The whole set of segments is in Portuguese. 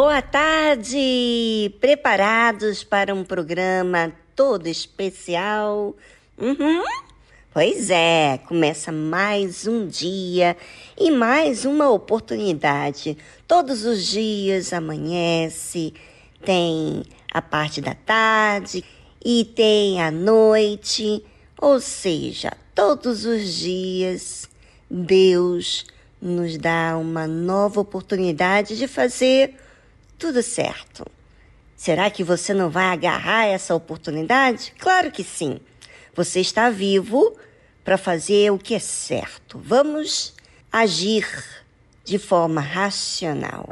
Boa tarde! Preparados para um programa todo especial? Uhum. Pois é, começa mais um dia e mais uma oportunidade. Todos os dias amanhece, tem a parte da tarde e tem a noite, ou seja, todos os dias Deus nos dá uma nova oportunidade de fazer tudo certo. Será que você não vai agarrar essa oportunidade? Claro que sim. Você está vivo para fazer o que é certo. Vamos agir de forma racional.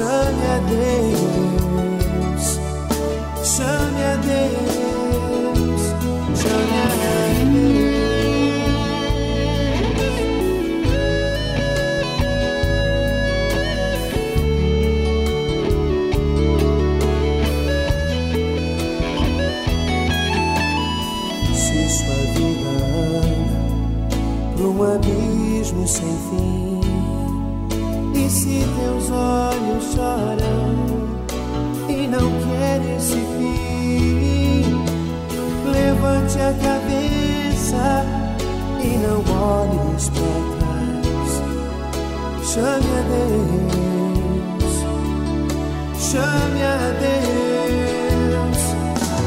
Chame a Deus, chame a Deus, chame a Deus. Se sua vida anda para um abismo sem fim e não olhes para trás. Chame a Deus, chame a Deus,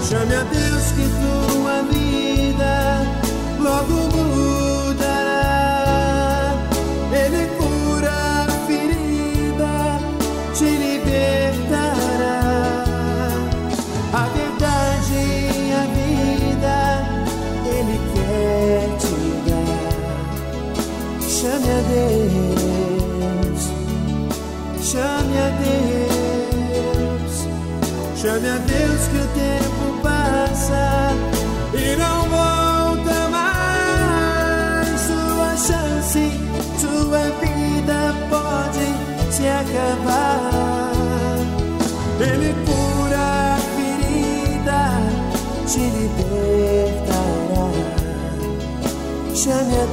chame a Deus que tua vida logo Chame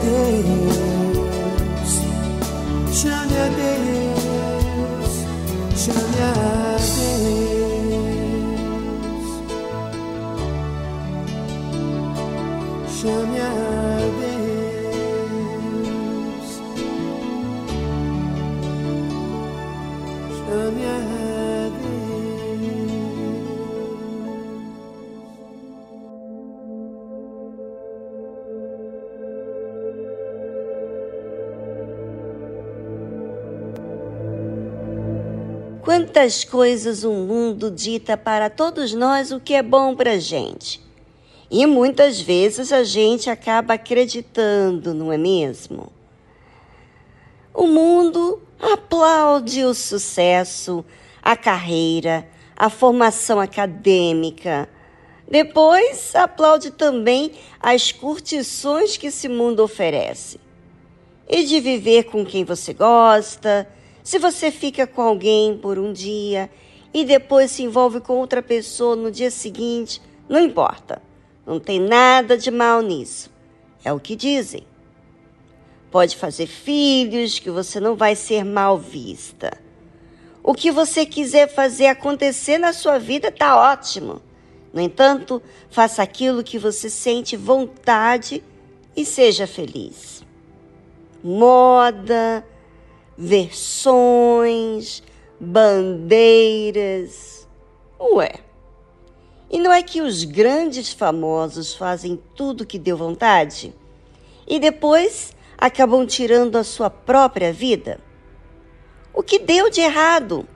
Chame Quantas coisas o mundo dita para todos nós o que é bom para gente. E muitas vezes a gente acaba acreditando, não é mesmo? O mundo aplaude o sucesso, a carreira, a formação acadêmica. Depois aplaude também as curtições que esse mundo oferece. E de viver com quem você gosta, se você fica com alguém por um dia e depois se envolve com outra pessoa no dia seguinte, não importa. Não tem nada de mal nisso. É o que dizem. Pode fazer filhos que você não vai ser mal vista. O que você quiser fazer acontecer na sua vida está ótimo. No entanto, faça aquilo que você sente vontade e seja feliz. Moda, versões, bandeiras. Ué. E não é que os grandes famosos fazem tudo que deu vontade e depois acabam tirando a sua própria vida? O que deu de errado?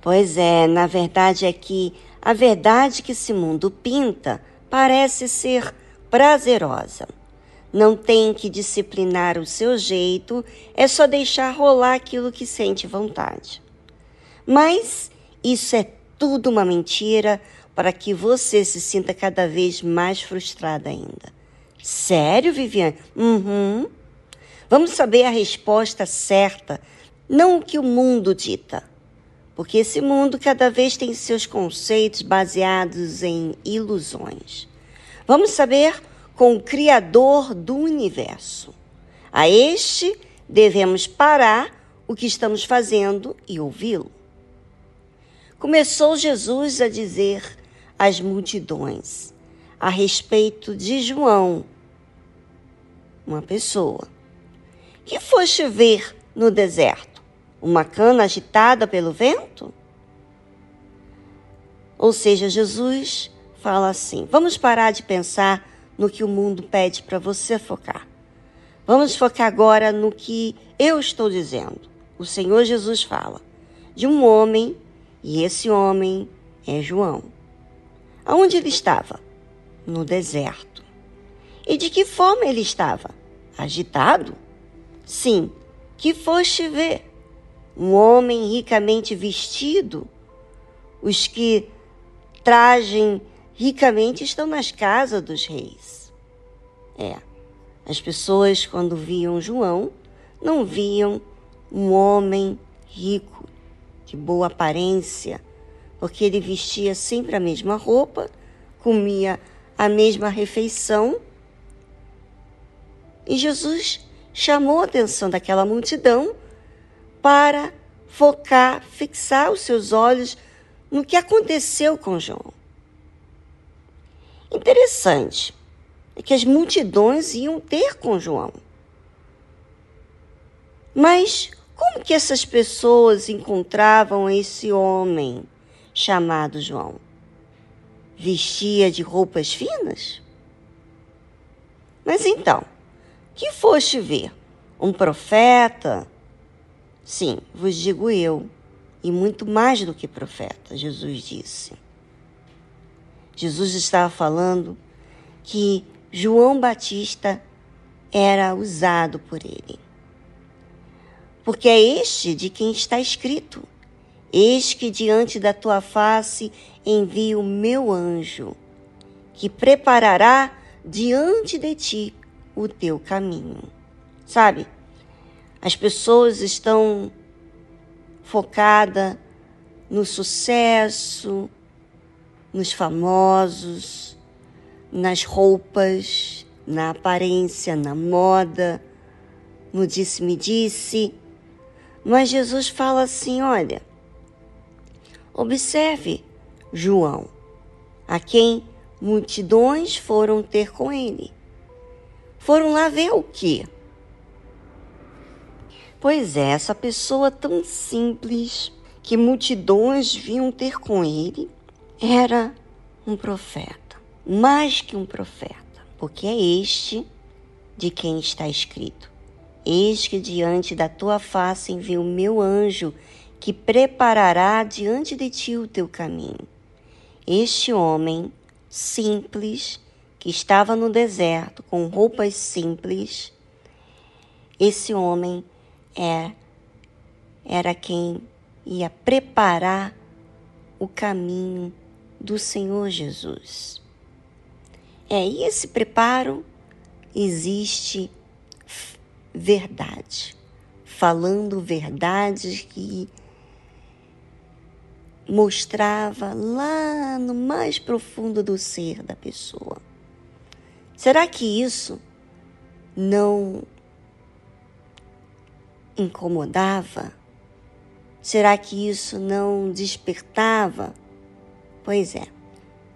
Pois é, na verdade é que a verdade que esse mundo pinta parece ser prazerosa. Não tem que disciplinar o seu jeito, é só deixar rolar aquilo que sente vontade. Mas isso é tudo uma mentira, para que você se sinta cada vez mais frustrada ainda. Sério, Viviane? Uhum. Vamos saber a resposta certa, não o que o mundo dita. Porque esse mundo cada vez tem seus conceitos baseados em ilusões. Vamos saber com o Criador do universo. A este devemos parar o que estamos fazendo e ouvi-lo. Começou Jesus a dizer as multidões a respeito de João, uma pessoa. Que foste ver no deserto? Uma cana agitada pelo vento? Ou seja, Jesus fala assim: vamos parar de pensar no que o mundo pede para você focar. Vamos focar agora no que eu estou dizendo. O Senhor Jesus fala de um homem, e esse homem é João. Aonde ele estava? No deserto. E de que forma ele estava? Agitado? Sim, que foste ver. Um homem ricamente vestido. Os que tragem ricamente estão nas casas dos reis. É, as pessoas, quando viam João, não viam um homem rico, de boa aparência, porque ele vestia sempre a mesma roupa, comia a mesma refeição. E Jesus chamou a atenção daquela multidão para focar, fixar os seus olhos no que aconteceu com João. Interessante é que as multidões iam ter com João. Mas como que essas pessoas encontravam esse homem chamado João? Vestia de roupas finas? Mas então, que foste ver? Um profeta? Sim, vos digo eu, e muito mais do que profeta, Jesus disse. Jesus estava falando que João Batista era usado por ele. Porque é este de quem está escrito: Eis que diante da tua face envio o meu anjo, que preparará diante de ti o teu caminho. Sabe? As pessoas estão focadas no sucesso, nos famosos, nas roupas, na aparência, na moda, no disse-me-disse. Mas Jesus fala assim: olha, observe João, a quem multidões foram ter com ele. Foram lá ver o quê? Pois é, essa pessoa tão simples que multidões vinham ter com ele era um profeta, mais que um profeta, porque é este de quem está escrito: Eis que diante da tua face envio o meu anjo, que preparará diante de ti o teu caminho. Este homem simples, que estava no deserto com roupas simples, esse homem é, era quem ia preparar o caminho do Senhor Jesus. É, esse preparo existe verdade, falando verdades que mostrava lá no mais profundo do ser da pessoa. Será que isso não incomodava? Será que isso não despertava? Pois é.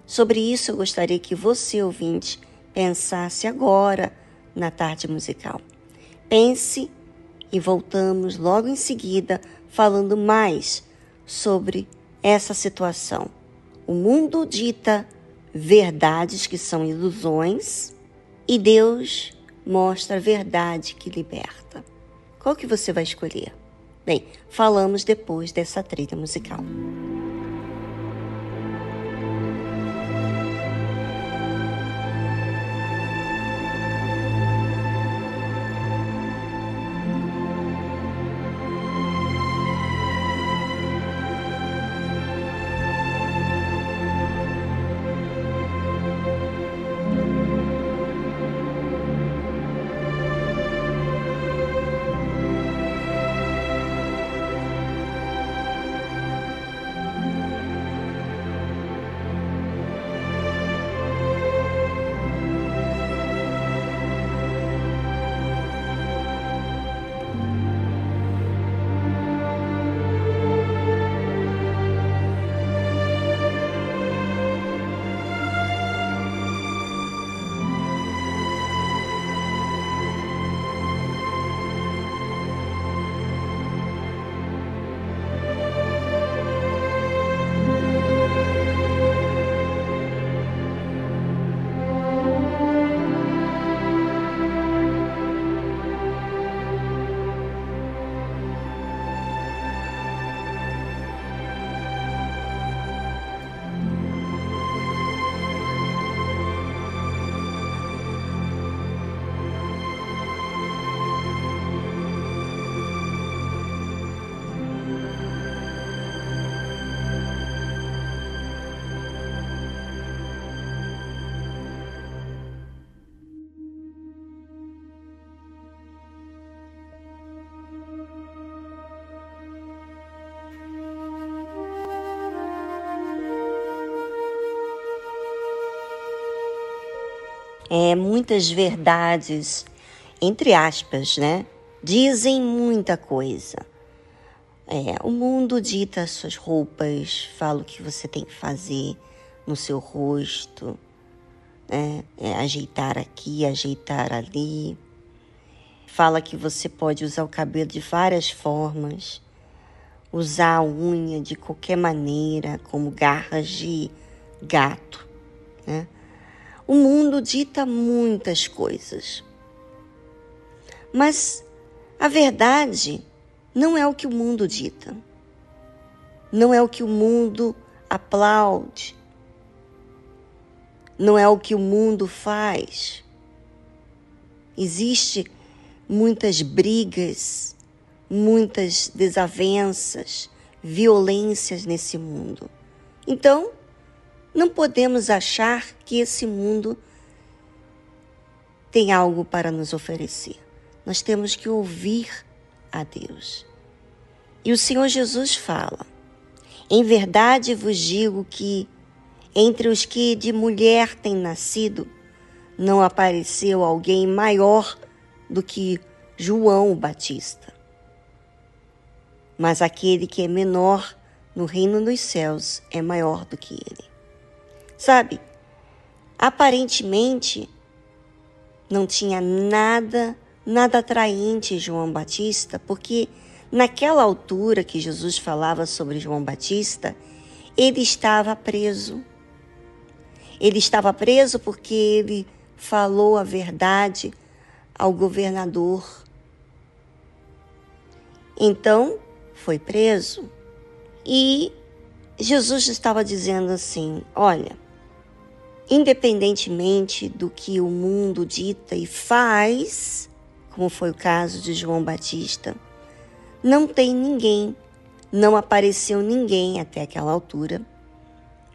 Sobre isso eu gostaria que você, ouvinte, pensasse agora na tarde musical. Pense e voltamos logo em seguida falando mais sobre essa situação. O mundo dita verdades que são ilusões e Deus mostra a verdade que liberta. Qual que você vai escolher? Bem, falamos depois dessa trilha musical. É, muitas verdades, entre aspas, né? Dizem muita coisa. É, o mundo dita suas roupas, fala o que você tem que fazer no seu rosto, né? é, ajeitar aqui, ajeitar ali. Fala que você pode usar o cabelo de várias formas, usar a unha de qualquer maneira, como garras de gato. Né? O mundo dita muitas coisas. Mas a verdade não é o que o mundo dita. Não é o que o mundo aplaude. Não é o que o mundo faz. Existe muitas brigas, muitas desavenças, violências nesse mundo. Então, não podemos achar que esse mundo tem algo para nos oferecer. Nós temos que ouvir a Deus. E o Senhor Jesus fala: Em verdade vos digo que entre os que de mulher têm nascido, não apareceu alguém maior do que João o Batista. Mas aquele que é menor no reino dos céus é maior do que ele. Sabe, aparentemente não tinha nada nada atraente João Batista, porque naquela altura que Jesus falava sobre João Batista, ele estava preso. Ele estava preso porque ele falou a verdade ao governador. Então, foi preso. E Jesus estava dizendo assim: Olha, independentemente do que o mundo dita e faz, como foi o caso de João Batista. Não tem ninguém, não apareceu ninguém até aquela altura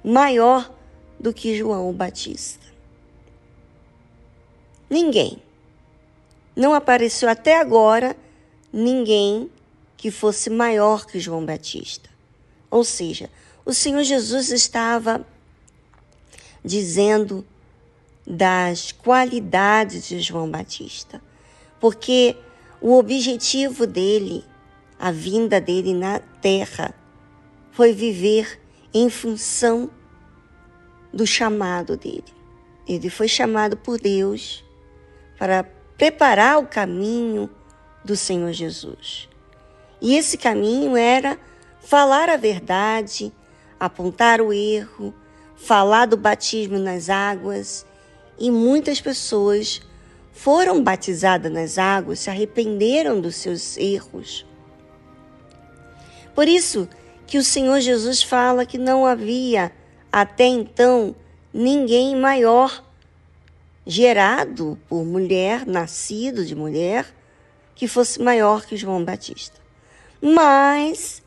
maior do que João Batista. Ninguém. Não apareceu até agora ninguém que fosse maior que João Batista. Ou seja, o Senhor Jesus estava dizendo das qualidades de João Batista porque o objetivo dele, a vinda dele na terra, foi viver em função do chamado dele. Ele foi chamado por Deus para preparar o caminho do Senhor Jesus. E esse caminho era falar a verdade, apontar o erro, falar do batismo nas águas, e muitas pessoas foram batizadas nas águas, se arrependeram dos seus erros. Por isso que o Senhor Jesus fala que não havia até então ninguém maior gerado por mulher, nascido de mulher, que fosse maior que João Batista. Mas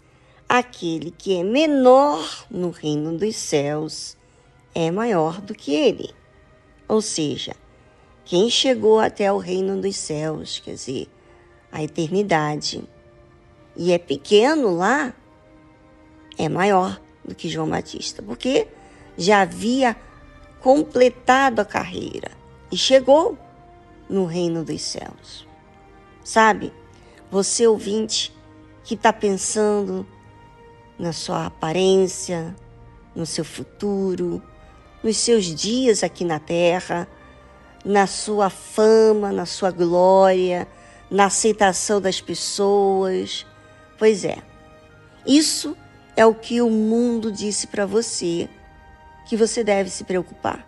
aquele que é menor no reino dos céus é maior do que ele. Ou seja, quem chegou até o reino dos céus, quer dizer, a eternidade, e é pequeno lá, é maior do que João Batista, porque já havia completado a carreira e chegou no reino dos céus. Sabe, você ouvinte que está pensando na sua aparência, no seu futuro, nos seus dias aqui na terra, na sua fama, na sua glória, na aceitação das pessoas. Pois é, isso é o que o mundo disse para você que você deve se preocupar.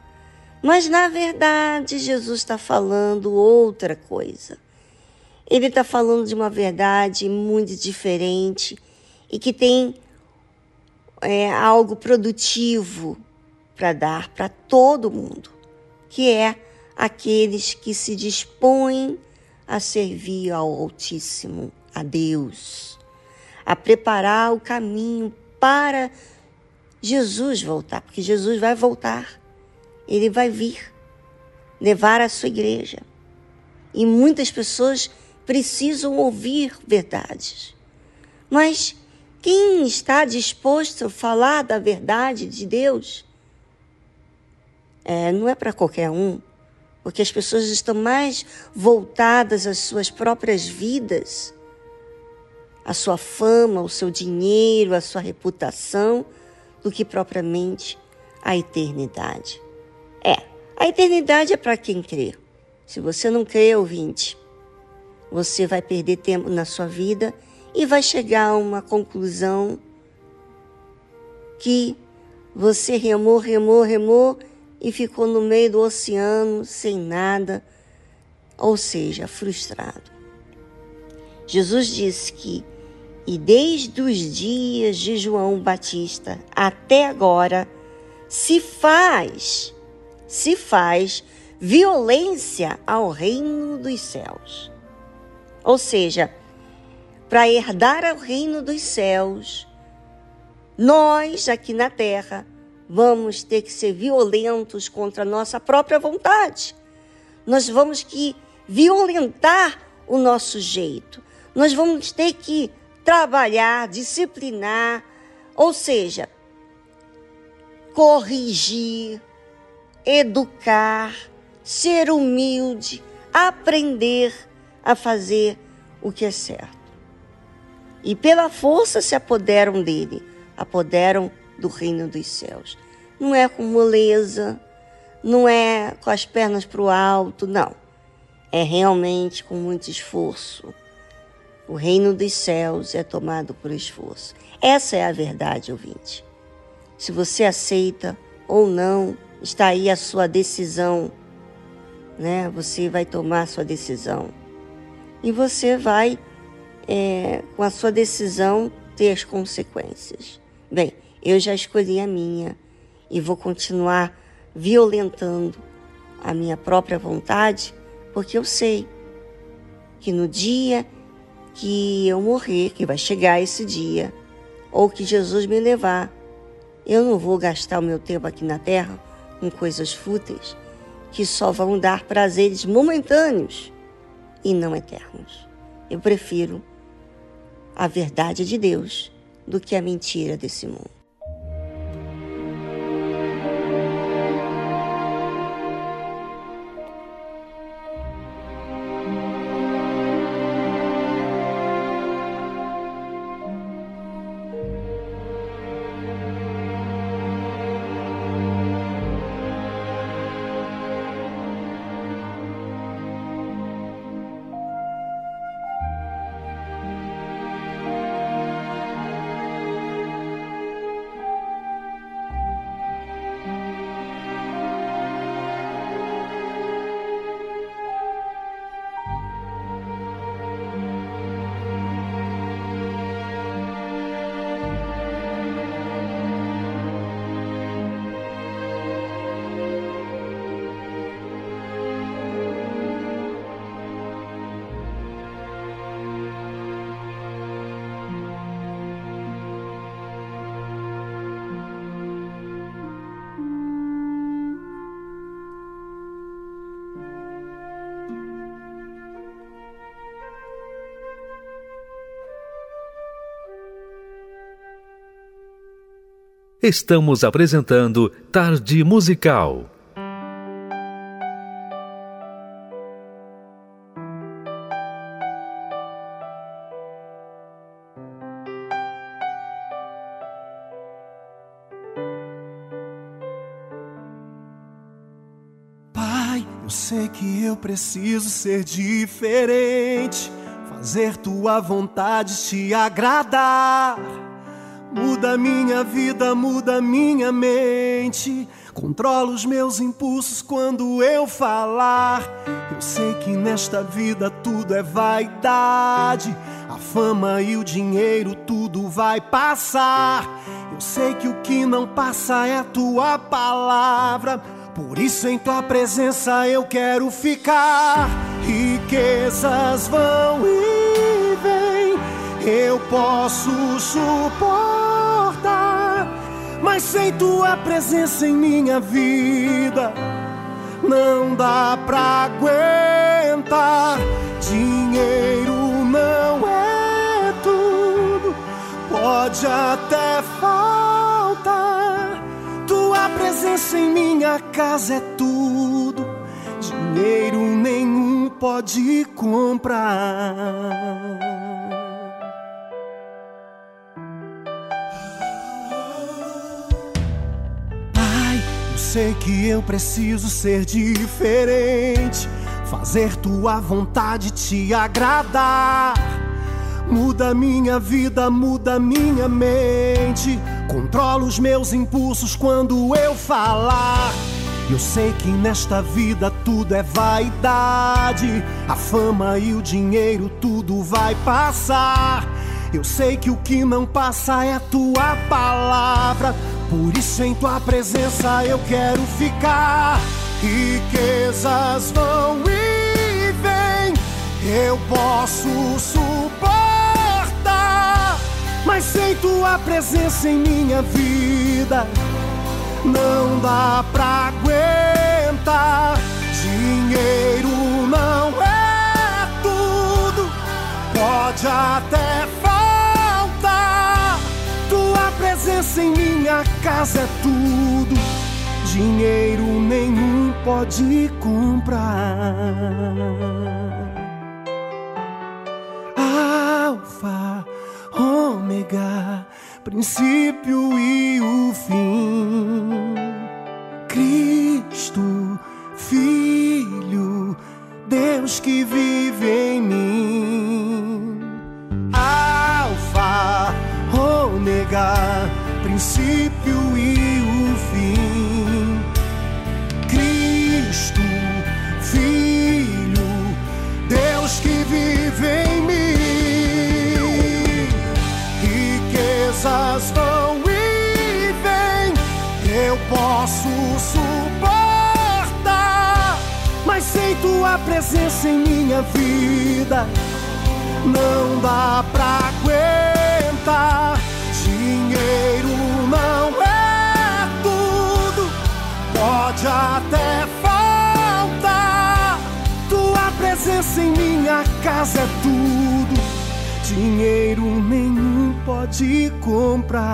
Mas na verdade, Jesus está falando outra coisa. Ele está falando de uma verdade muito diferente e que tem é, algo produtivo para dar para todo mundo, que é aqueles que se dispõem a servir ao Altíssimo, a Deus, a preparar o caminho para Jesus voltar, porque Jesus vai voltar, ele vai vir levar a sua igreja. E muitas pessoas precisam ouvir verdades. Mas quem está disposto a falar da verdade de Deus? É, não é para qualquer um porque as pessoas estão mais voltadas às suas próprias vidas. a sua fama, o seu dinheiro, a sua reputação, do que propriamente a eternidade. É, a eternidade é para quem crê. Se você não crê, ouvinte, você vai perder tempo na sua vida e vai chegar a uma conclusão que você remou, remou, remou e ficou no meio do oceano sem nada, ou seja, frustrado. Jesus disse que, e desde os dias de João Batista até agora, se faz, se faz violência ao reino dos céus. Ou seja, para herdar o reino dos céus, nós aqui na terra vamos ter que ser violentos contra a nossa própria vontade. Nós vamos que violentar o nosso jeito. Nós vamos ter que trabalhar, disciplinar, ou seja, corrigir, educar, ser humilde, aprender a fazer o que é certo e pela força se apoderam dele, apoderam do reino dos céus. Não é com moleza, não é com as pernas para o alto, não. É realmente com muito esforço. O reino dos céus é tomado por esforço. Essa é a verdade, ouvinte. Se você aceita ou não, está aí a sua decisão, né? Você vai tomar a sua decisão. E você vai é, com a sua decisão, ter as consequências. Bem, eu já escolhi a minha e vou continuar violentando a minha própria vontade, porque eu sei que no dia que eu morrer, que vai chegar esse dia, ou que Jesus me levar, eu não vou gastar o meu tempo aqui na terra com coisas fúteis que só vão dar prazeres momentâneos e não eternos. Eu prefiro a verdade de Deus do que a mentira desse mundo. Estamos apresentando Tarde Musical. Pai, eu sei que eu preciso ser diferente, fazer tua vontade te agradar. Muda minha vida, muda minha mente. Controla os meus impulsos quando eu falar. Eu sei que nesta vida tudo é vaidade. A fama e o dinheiro, tudo vai passar. Eu sei que o que não passa é a tua palavra. Por isso, em tua presença eu quero ficar. Riquezas vão e vêm, eu posso suportar. Mas sem tua presença em minha vida, não dá pra aguentar. Dinheiro não é tudo, pode até faltar. Tua presença em minha casa é tudo, dinheiro nenhum pode comprar. Sei que eu preciso ser diferente, fazer tua vontade te agradar. Muda minha vida, muda minha mente. Controla os meus impulsos quando eu falar. Eu sei que nesta vida tudo é vaidade. A fama e o dinheiro, tudo vai passar. Eu sei que o que não passa é a tua palavra. Por isso, em tua presença eu quero ficar. Riquezas vão e vêm, eu posso suportar. Mas sem tua presença em minha vida, não dá pra aguentar. Dinheiro não é tudo, pode até presença em minha casa é tudo, dinheiro nenhum pode comprar. Alfa, ômega princípio e o fim. Cristo, Filho, Deus que vive em mim. Presença em minha vida, não dá pra aguentar. Dinheiro não é tudo, pode até faltar. Tua presença em minha casa é tudo, dinheiro nenhum pode comprar.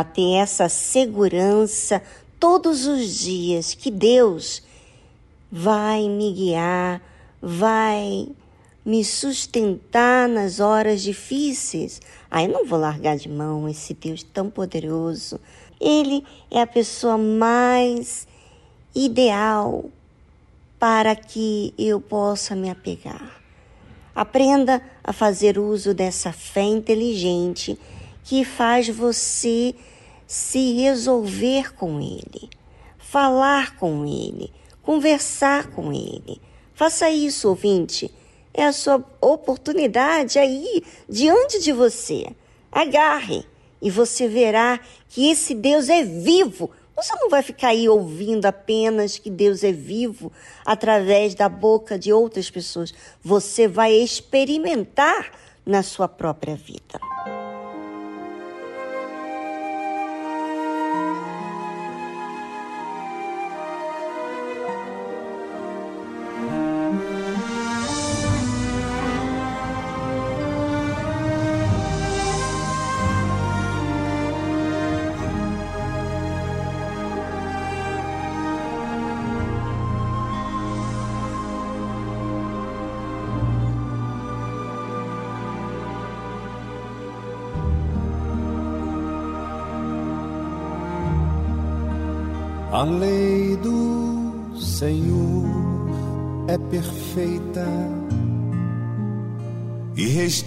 A ter essa segurança todos os dias que Deus vai me guiar, vai me sustentar nas horas difíceis. Aí não vou largar de mão esse Deus tão poderoso. Ele é a pessoa mais ideal para que eu possa me apegar. Aprenda a fazer uso dessa fé inteligente que faz você se resolver com Ele, falar com Ele, conversar com Ele. Faça isso, ouvinte. É a sua oportunidade aí diante de você. Agarre e você verá que esse Deus é vivo. Você não vai ficar aí ouvindo apenas que Deus é vivo através da boca de outras pessoas. Você vai experimentar na sua própria vida.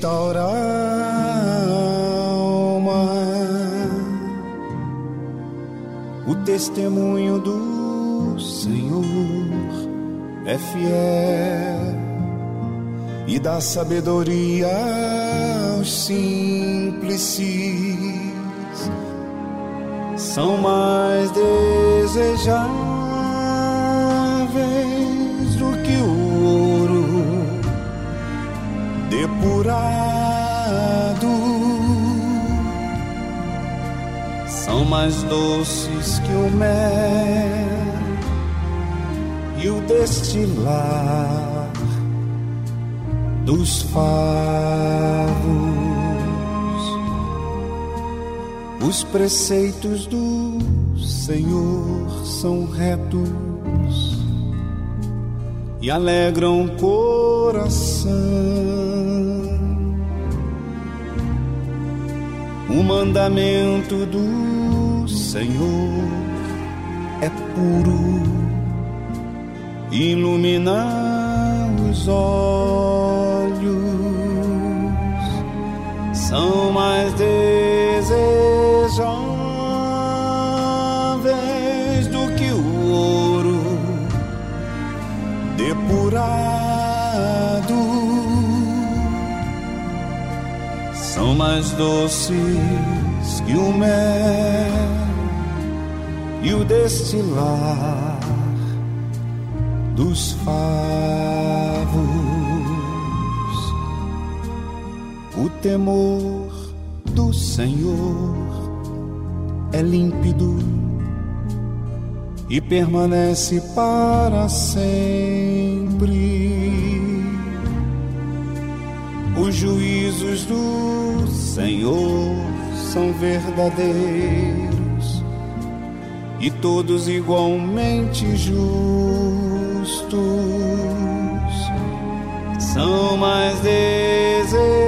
Restaura a alma. O testemunho do Senhor é fiel e dá sabedoria aos simples são mais desejáveis depurado. São mais doces que o mel e o destilar dos favos. Os preceitos do Senhor são retos e alegram o coração. O mandamento do Senhor é puro, ilumina os olhos, são mais desejos jovens do que o ouro depurado. São mais doces que o mel e o destilar dos favos. O temor do Senhor é límpido e permanece para sempre. Juízos do Senhor são verdadeiros e todos igualmente justos. São mais desejados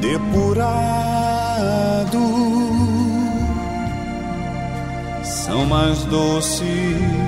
depurado são mais doces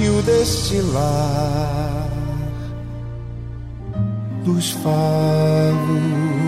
e o destilar dos favos.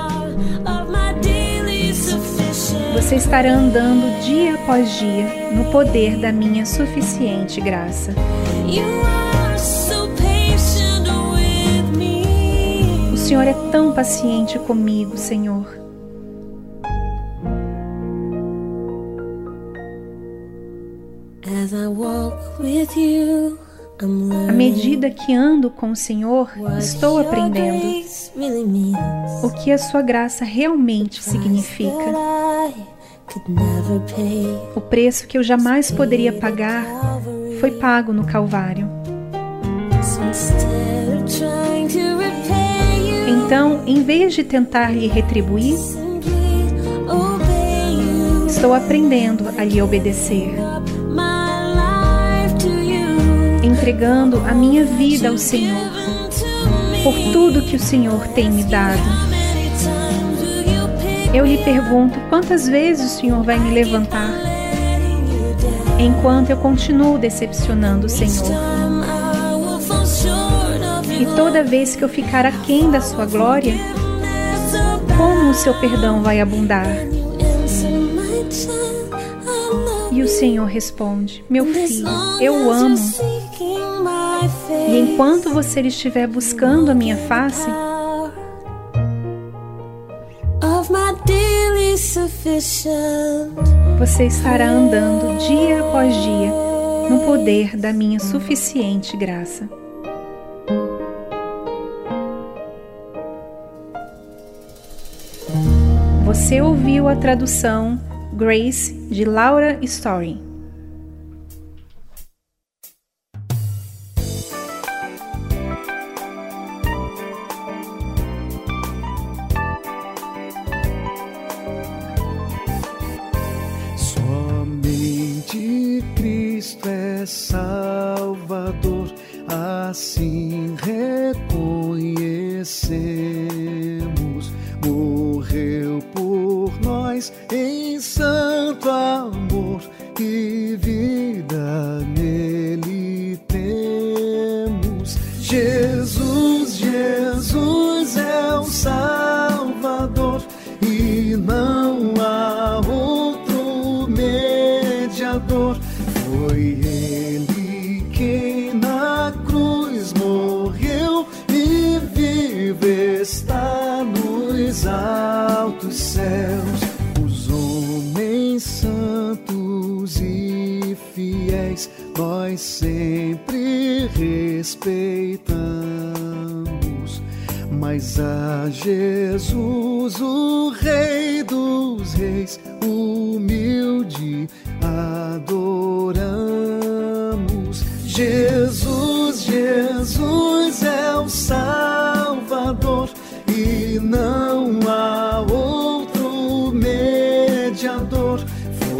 você estará andando dia após dia no poder da minha suficiente graça. O Senhor é tão paciente comigo, Senhor. As I walk with you. À medida que ando com o Senhor, estou aprendendo o que a sua graça realmente significa. O preço que eu jamais poderia pagar foi pago no Calvário. Então, em vez de tentar lhe retribuir, estou aprendendo a lhe obedecer entregando a minha vida ao Senhor, por tudo que o Senhor tem me dado. Eu lhe pergunto quantas vezes o Senhor vai me levantar, enquanto eu continuo decepcionando o Senhor. E toda vez que eu ficar aquém da sua glória, como o seu perdão vai abundar? E o Senhor responde: Meu filho, eu amo e enquanto você estiver buscando a minha face, você estará andando dia após dia no poder da minha suficiente graça. Você ouviu a tradução Grace de Laura Story.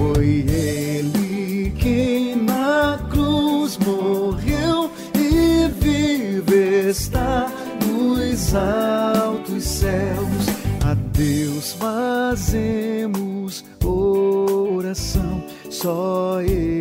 Foi ele quem na cruz morreu e vive está nos altos céus. A Deus fazemos oração, só Ele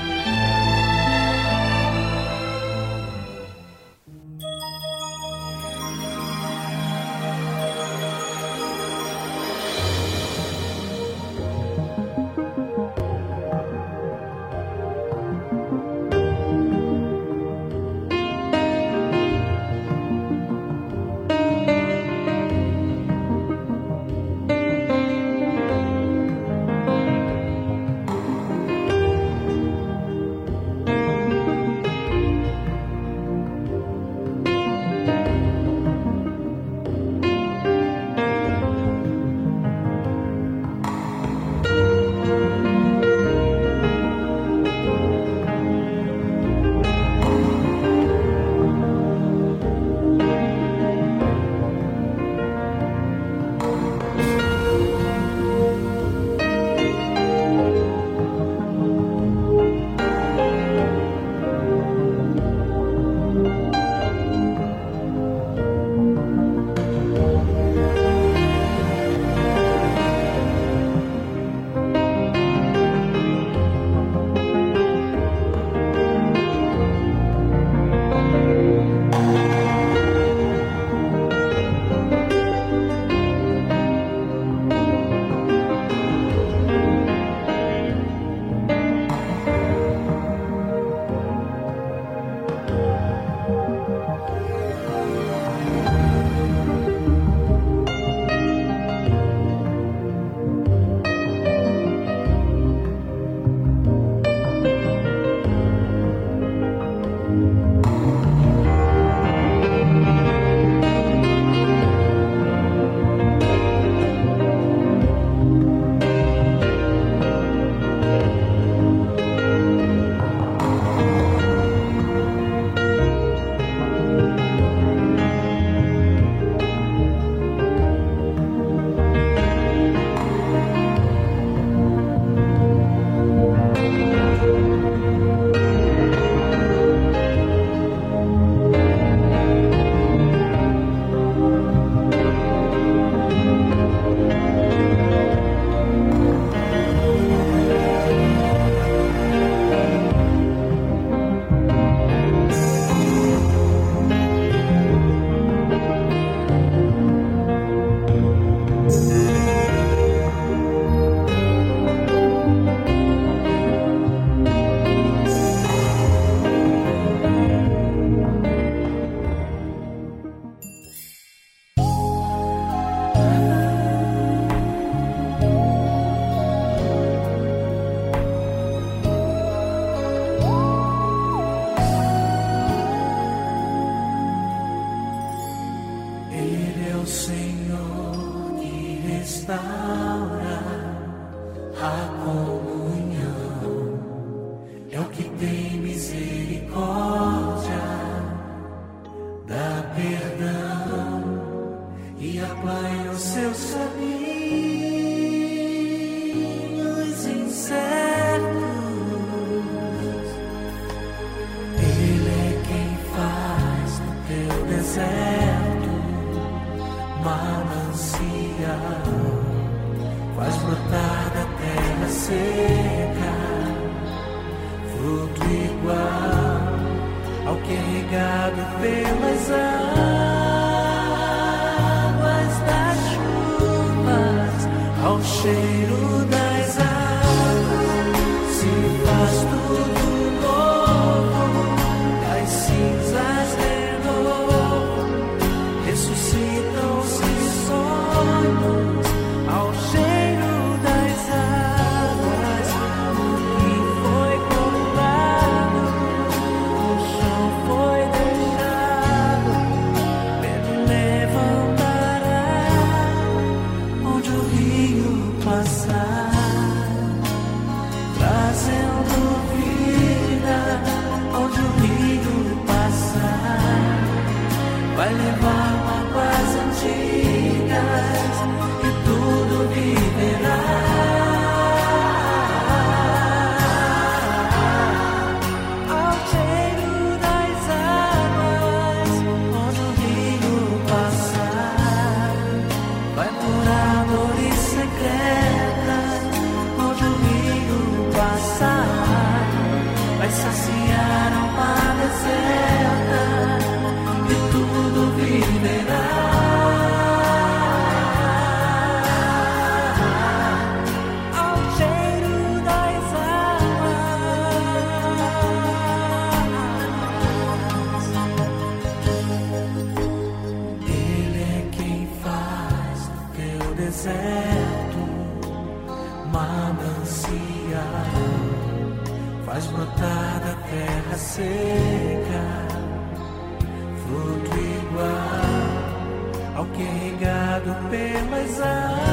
Onde o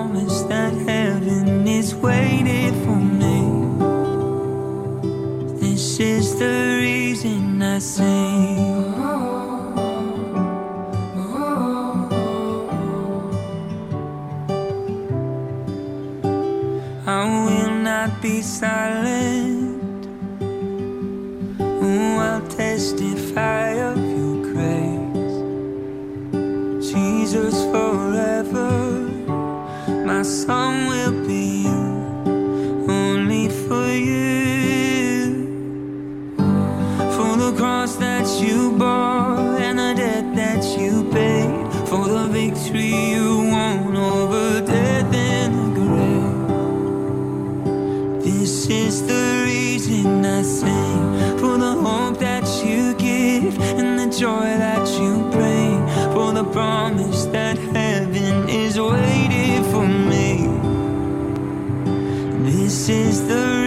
promise that heaven is waiting for me. This is the reason I sing. I will not be silent. come is the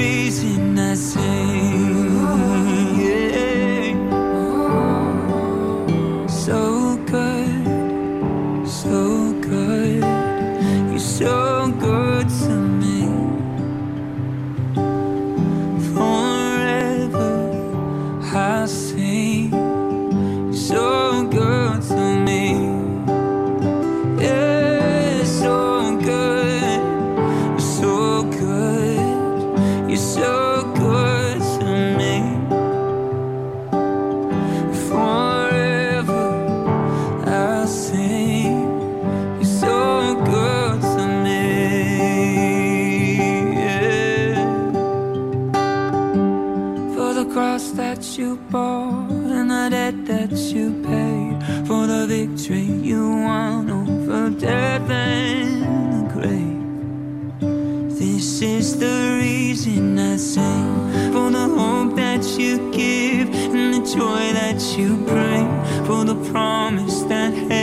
joy that you bring, for the promise that.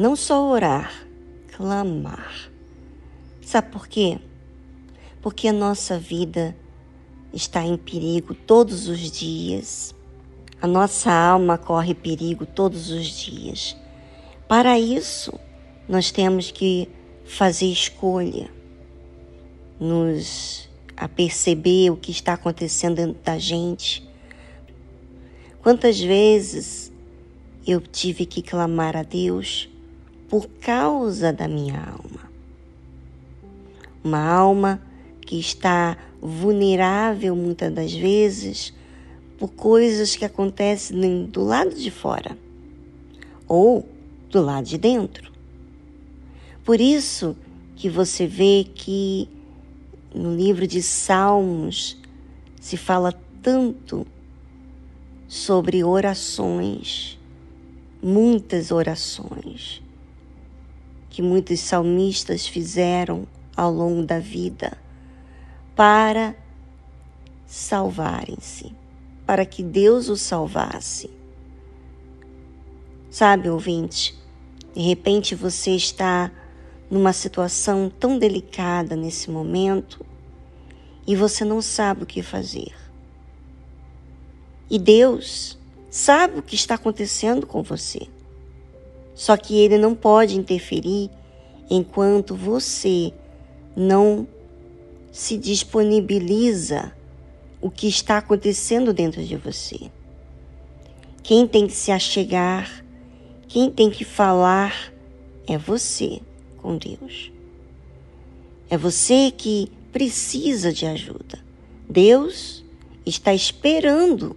não só orar, clamar. Sabe por quê? Porque a nossa vida está em perigo todos os dias. A nossa alma corre perigo todos os dias. Para isso, nós temos que fazer escolha, nos a perceber o que está acontecendo dentro da gente. Quantas vezes eu tive que clamar a Deus por causa da minha alma. Uma alma que está vulnerável muitas das vezes por coisas que acontecem do lado de fora ou do lado de dentro. Por isso que você vê que no livro de Salmos se fala tanto sobre orações, muitas orações que muitos salmistas fizeram ao longo da vida para salvarem-se, para que Deus os salvasse. Sabe, ouvinte, de repente você está numa situação tão delicada nesse momento e você não sabe o que fazer. E Deus sabe o que está acontecendo com você. Só que ele não pode interferir enquanto você não se disponibiliza o que está acontecendo dentro de você. Quem tem que se achegar, quem tem que falar é você com Deus. É você que precisa de ajuda. Deus está esperando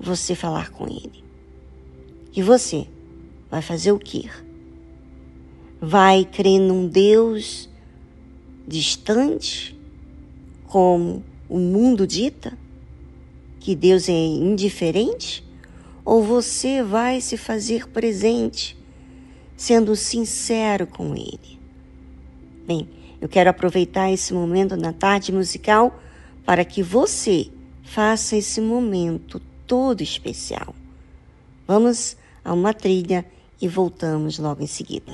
você falar com Ele. E você? Vai fazer o quê? Vai crer num Deus distante, como o mundo dita? Que Deus é indiferente? Ou você vai se fazer presente, sendo sincero com Ele? Bem, eu quero aproveitar esse momento na tarde musical para que você faça esse momento todo especial. Vamos a uma trilha e voltamos logo em seguida.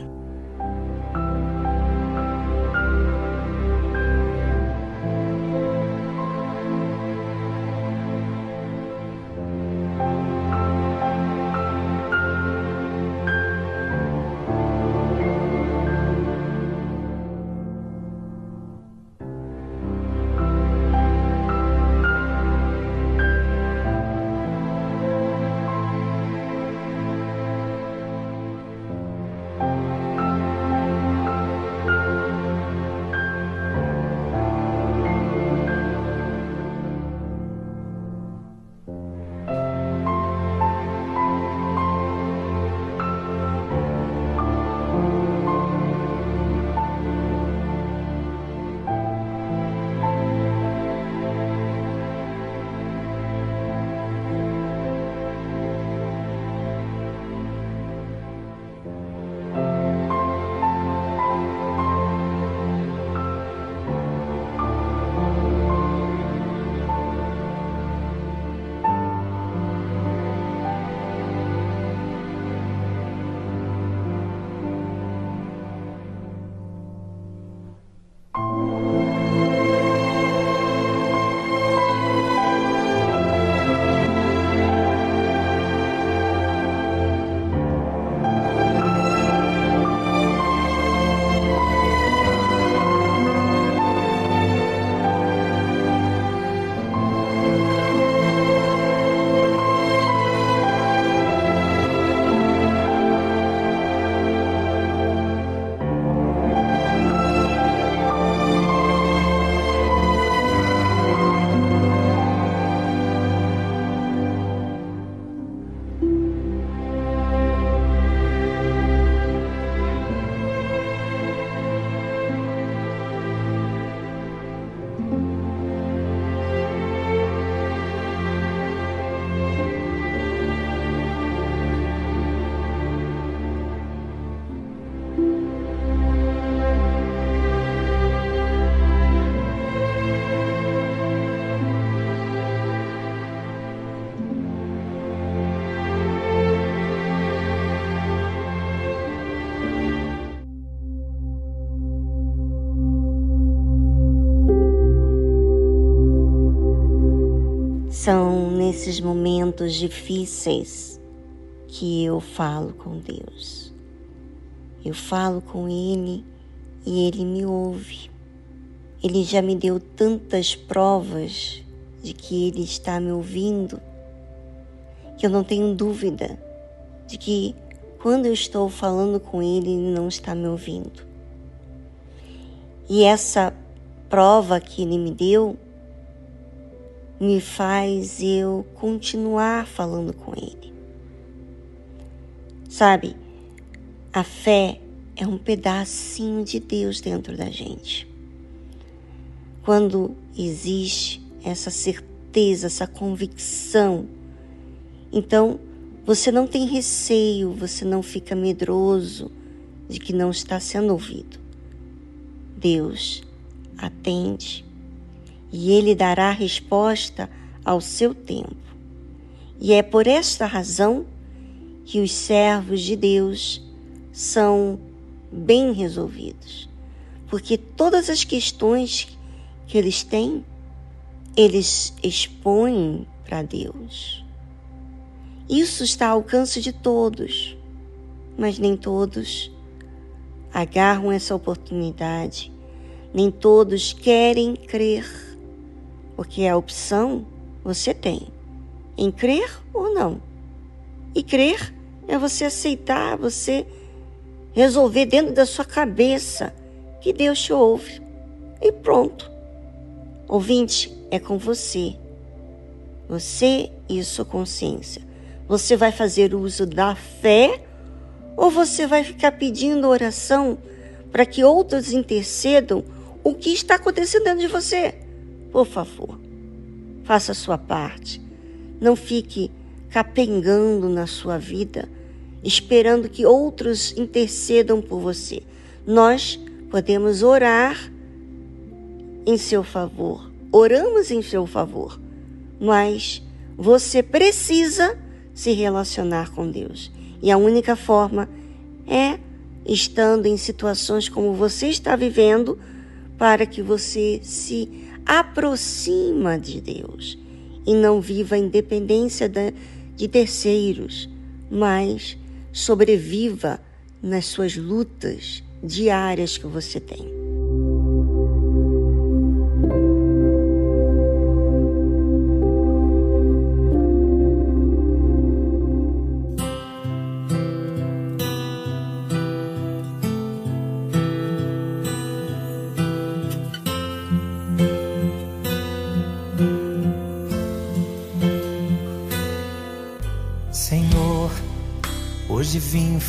São nesses momentos difíceis que eu falo com Deus. Eu falo com Ele e Ele me ouve. Ele já me deu tantas provas de que Ele está me ouvindo que eu não tenho dúvida de que quando eu estou falando com Ele, Ele não está me ouvindo. E essa prova que Ele me deu me faz eu continuar falando com Ele. Sabe, a fé é um pedacinho de Deus dentro da gente. Quando existe essa certeza, essa convicção, então você não tem receio, você não fica medroso de que não está sendo ouvido. Deus atende e Ele dará resposta ao seu tempo. E é por esta razão que os servos de Deus são bem resolvidos, porque todas as questões que eles têm, eles expõem para Deus. Isso está ao alcance de todos, mas nem todos agarram essa oportunidade, nem todos querem crer, porque a opção você tem em crer ou não. E crer é você aceitar, você resolver dentro da sua cabeça que Deus te ouve. E pronto. Ouvinte, é com você. Você e sua consciência. Você vai fazer uso da fé ou você vai ficar pedindo oração para que outros intercedam o que está acontecendo dentro de você? Por favor, faça a sua parte. Não fique capengando na sua vida, esperando que outros intercedam por você. Nós podemos orar em seu favor, oramos em seu favor, mas você precisa se relacionar com Deus. E a única forma é estando em situações como você está vivendo, para que você se aproxima de Deus e não viva a independência de terceiros, mas sobreviva nas suas lutas diárias que você tem.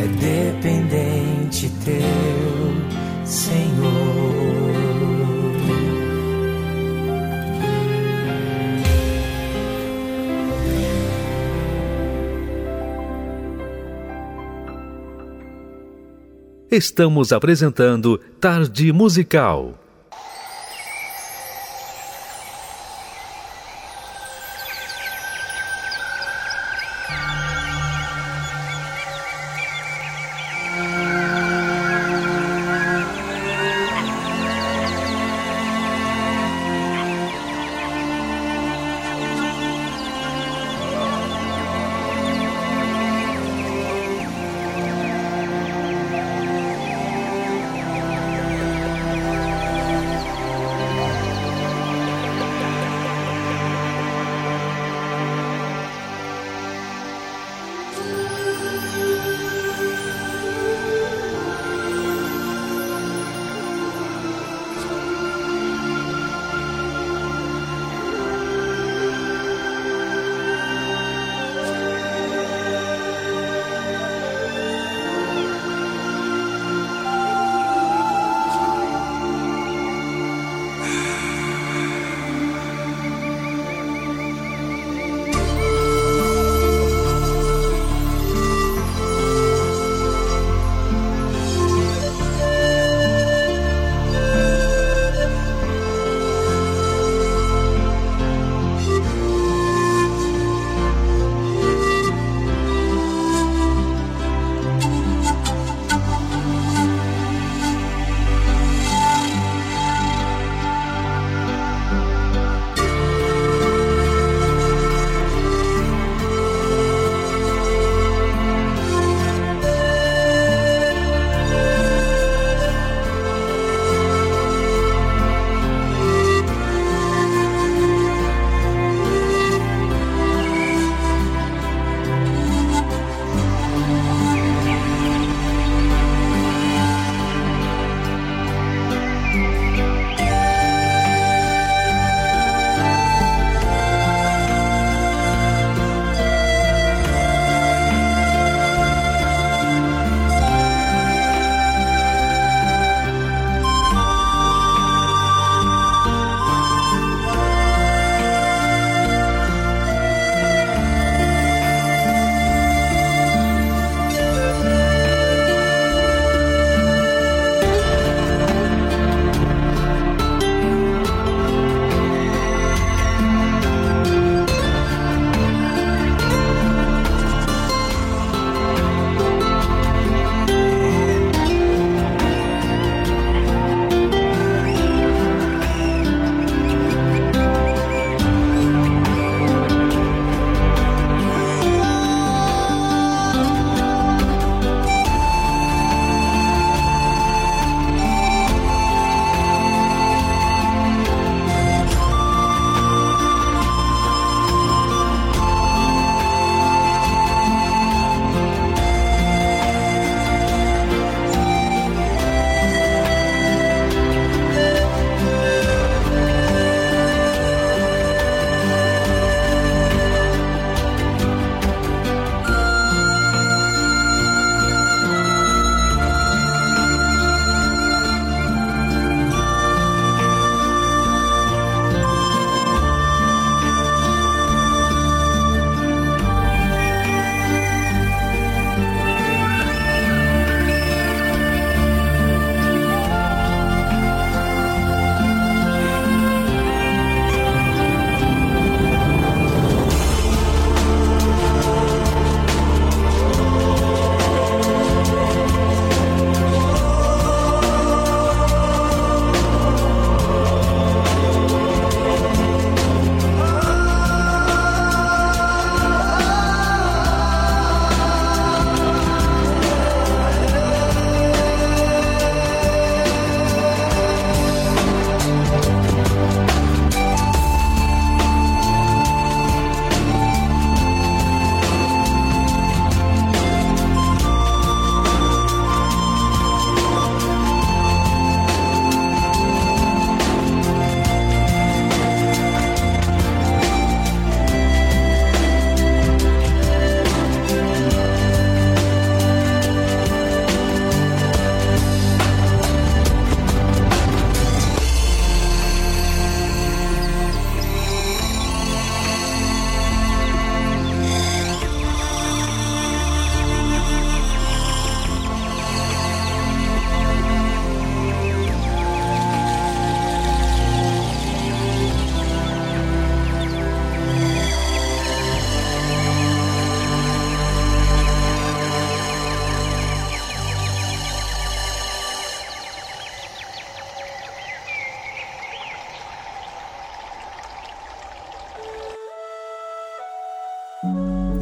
é dependente teu, Senhor. Estamos apresentando Tarde Musical.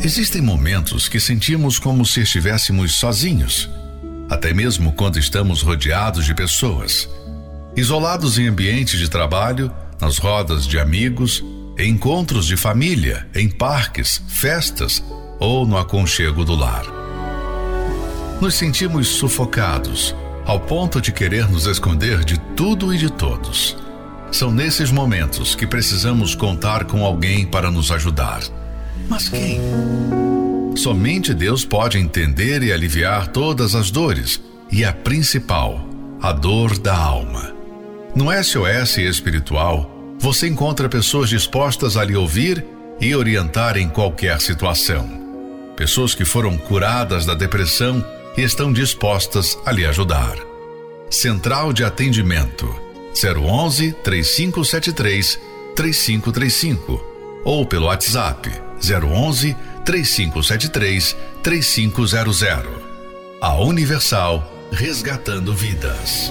Existem momentos que sentimos como se estivéssemos sozinhos, até mesmo quando estamos rodeados de pessoas. Isolados em ambientes de trabalho, nas rodas de amigos, em encontros de família, em parques, festas ou no aconchego do lar. Nos sentimos sufocados, ao ponto de querer nos esconder de tudo e de todos. São nesses momentos que precisamos contar com alguém para nos ajudar. Mas quem? Somente Deus pode entender e aliviar todas as dores, e a principal, a dor da alma. No SOS espiritual, você encontra pessoas dispostas a lhe ouvir e orientar em qualquer situação. Pessoas que foram curadas da depressão e estão dispostas a lhe ajudar. Central de Atendimento 011 3573 3535 ou pelo WhatsApp 011 3573 3500. A Universal resgatando vidas.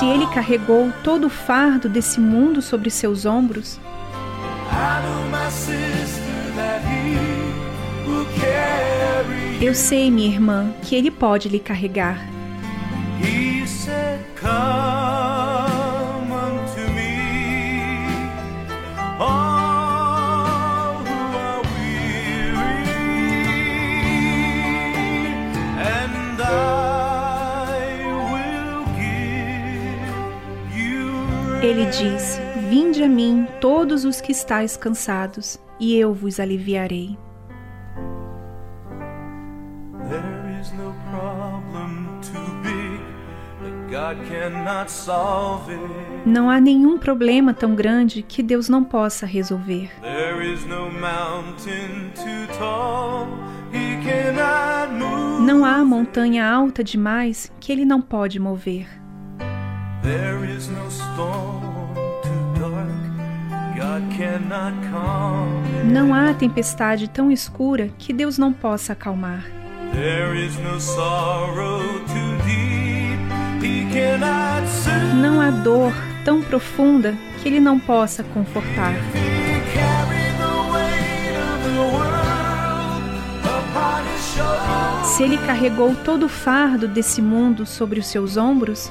Se ele carregou todo o fardo desse mundo sobre seus ombros, eu sei, minha irmã, que ele pode lhe carregar. Ele disse: Vinde a mim, todos os que estáis cansados, e eu vos aliviarei. Não há nenhum problema tão grande que Deus não possa resolver. Não há montanha alta demais que Ele não pode mover. Não há tempestade tão escura que Deus não possa acalmar. Não há dor tão profunda que Ele não possa confortar. Se Ele carregou todo o fardo desse mundo sobre os seus ombros,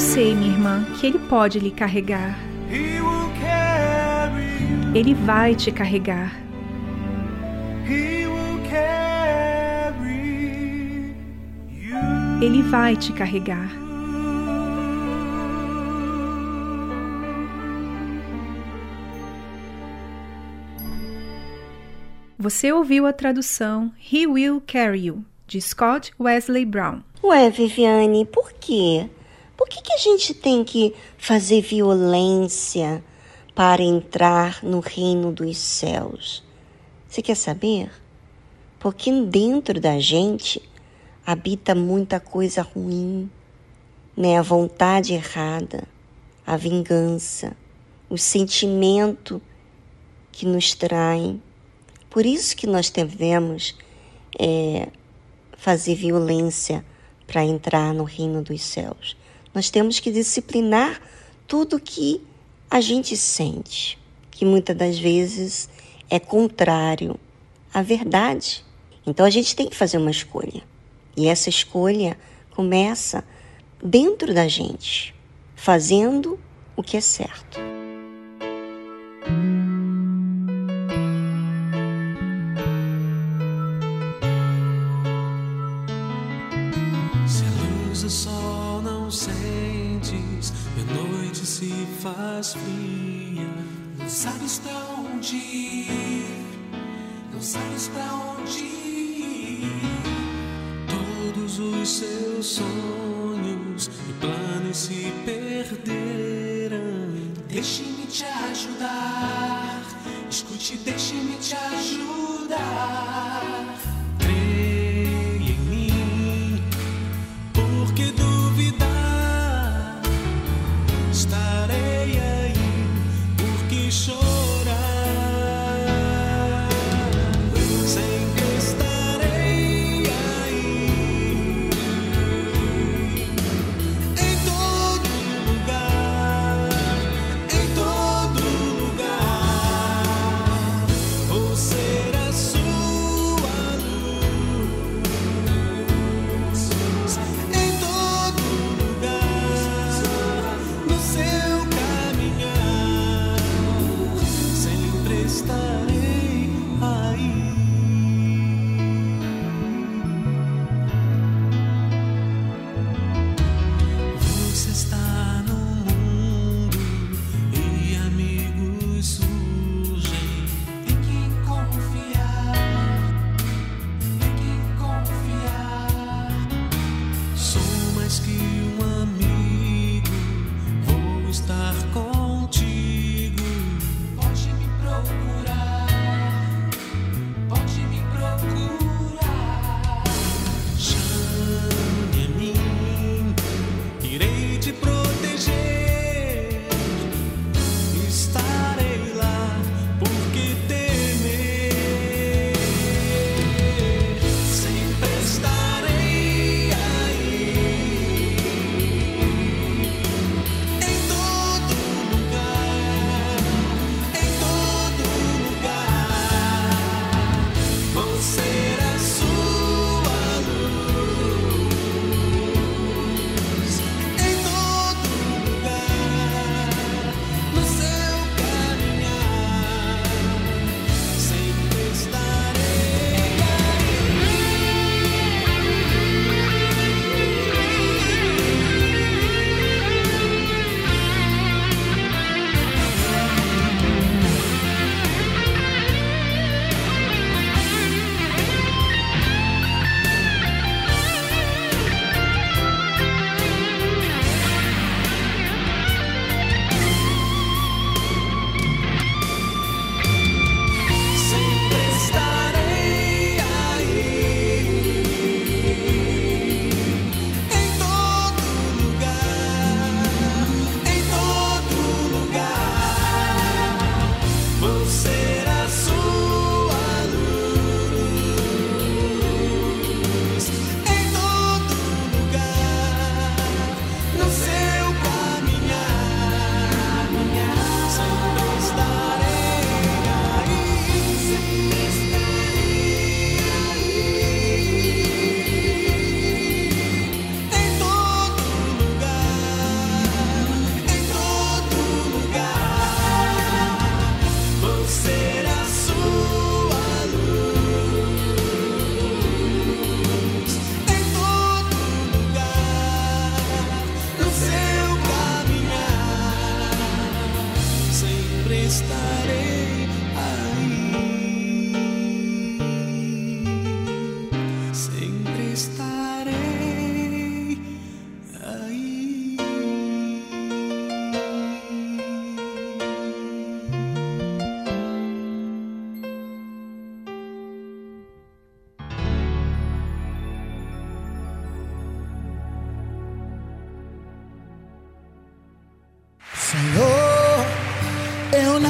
sei, minha irmã, que ele pode lhe carregar. Ele vai te carregar. Ele vai te carregar. Você ouviu a tradução He Will Carry You, de Scott Wesley Brown. Ué, Viviane, por quê? Por que, que a gente tem que fazer violência para entrar no reino dos céus? Você quer saber? Porque dentro da gente habita muita coisa ruim, né? A vontade errada, a vingança, o sentimento que nos trai. Por isso que nós devemos é, fazer violência para entrar no reino dos céus. Nós temos que disciplinar tudo que a gente sente, que muitas das vezes é contrário à verdade. Então a gente tem que fazer uma escolha. E essa escolha começa dentro da gente, fazendo o que é certo. Fria, não sabes pra onde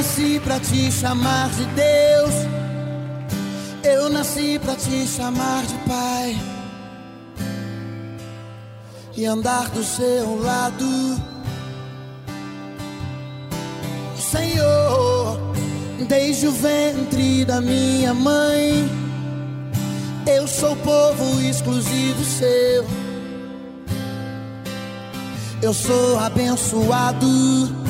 nasci pra te chamar de Deus. Eu nasci pra te chamar de Pai. E andar do seu lado. Senhor, desde o ventre da minha mãe, eu sou povo exclusivo seu. Eu sou abençoado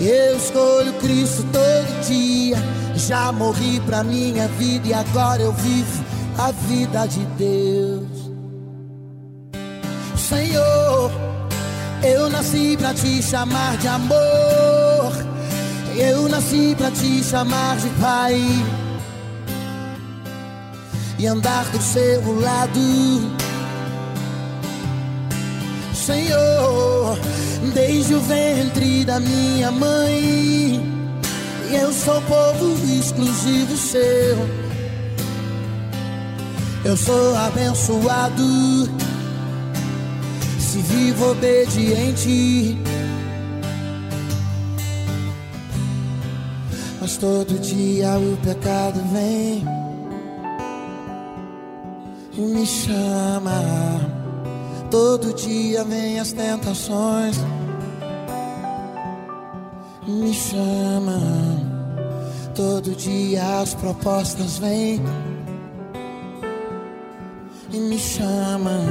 Eu escolho Cristo todo dia. Já morri pra minha vida e agora eu vivo a vida de Deus. Senhor, eu nasci pra te chamar de amor. Eu nasci pra te chamar de Pai. E andar do seu lado. Senhor, desde o ventre da minha mãe, eu sou povo exclusivo seu. Eu sou abençoado se vivo obediente. Mas todo dia o pecado vem e me chama. Todo dia vem as tentações, me chama. Todo dia as propostas vêm e me chamam.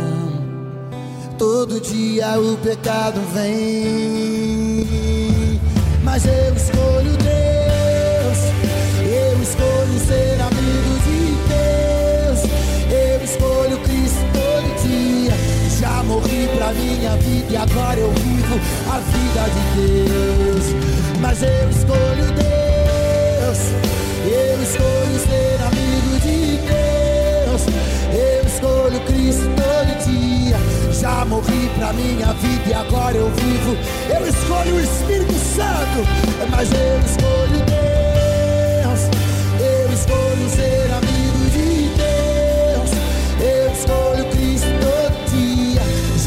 Todo dia o pecado vem, mas eu escolho Deus. Pra minha vida e agora eu vivo a vida de Deus. Mas eu escolho Deus. Eu escolho ser amigo de Deus. Eu escolho Cristo todo dia. Já morri pra minha vida e agora eu vivo. Eu escolho o Espírito Santo, mas eu escolho Deus. Eu escolho ser amigo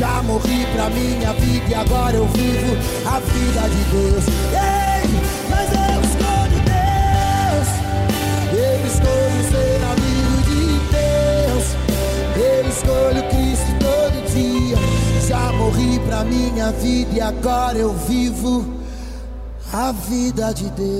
Já morri pra minha vida e agora eu vivo a vida de Deus. Ei, mas eu escolho Deus. Eu escolho ser amigo de Deus. Eu escolho Cristo todo dia. Já morri pra minha vida e agora eu vivo a vida de Deus.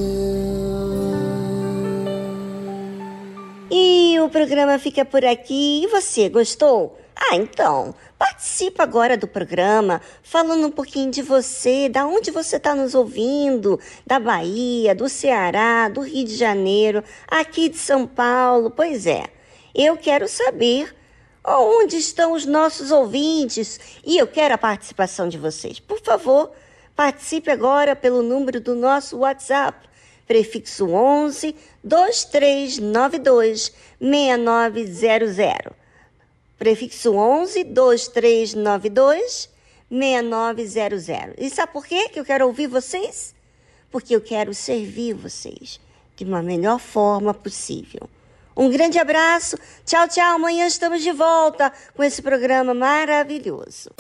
E o programa fica por aqui. E você, gostou? Ah, então, participa agora do programa, falando um pouquinho de você, da onde você está nos ouvindo, da Bahia, do Ceará, do Rio de Janeiro, aqui de São Paulo. Pois é, eu quero saber onde estão os nossos ouvintes e eu quero a participação de vocês. Por favor, participe agora pelo número do nosso WhatsApp, prefixo 11 2392 6900 prefixo 11 2392 6900. E sabe por quê que eu quero ouvir vocês? Porque eu quero servir vocês de uma melhor forma possível. Um grande abraço. Tchau, tchau. Amanhã estamos de volta com esse programa maravilhoso.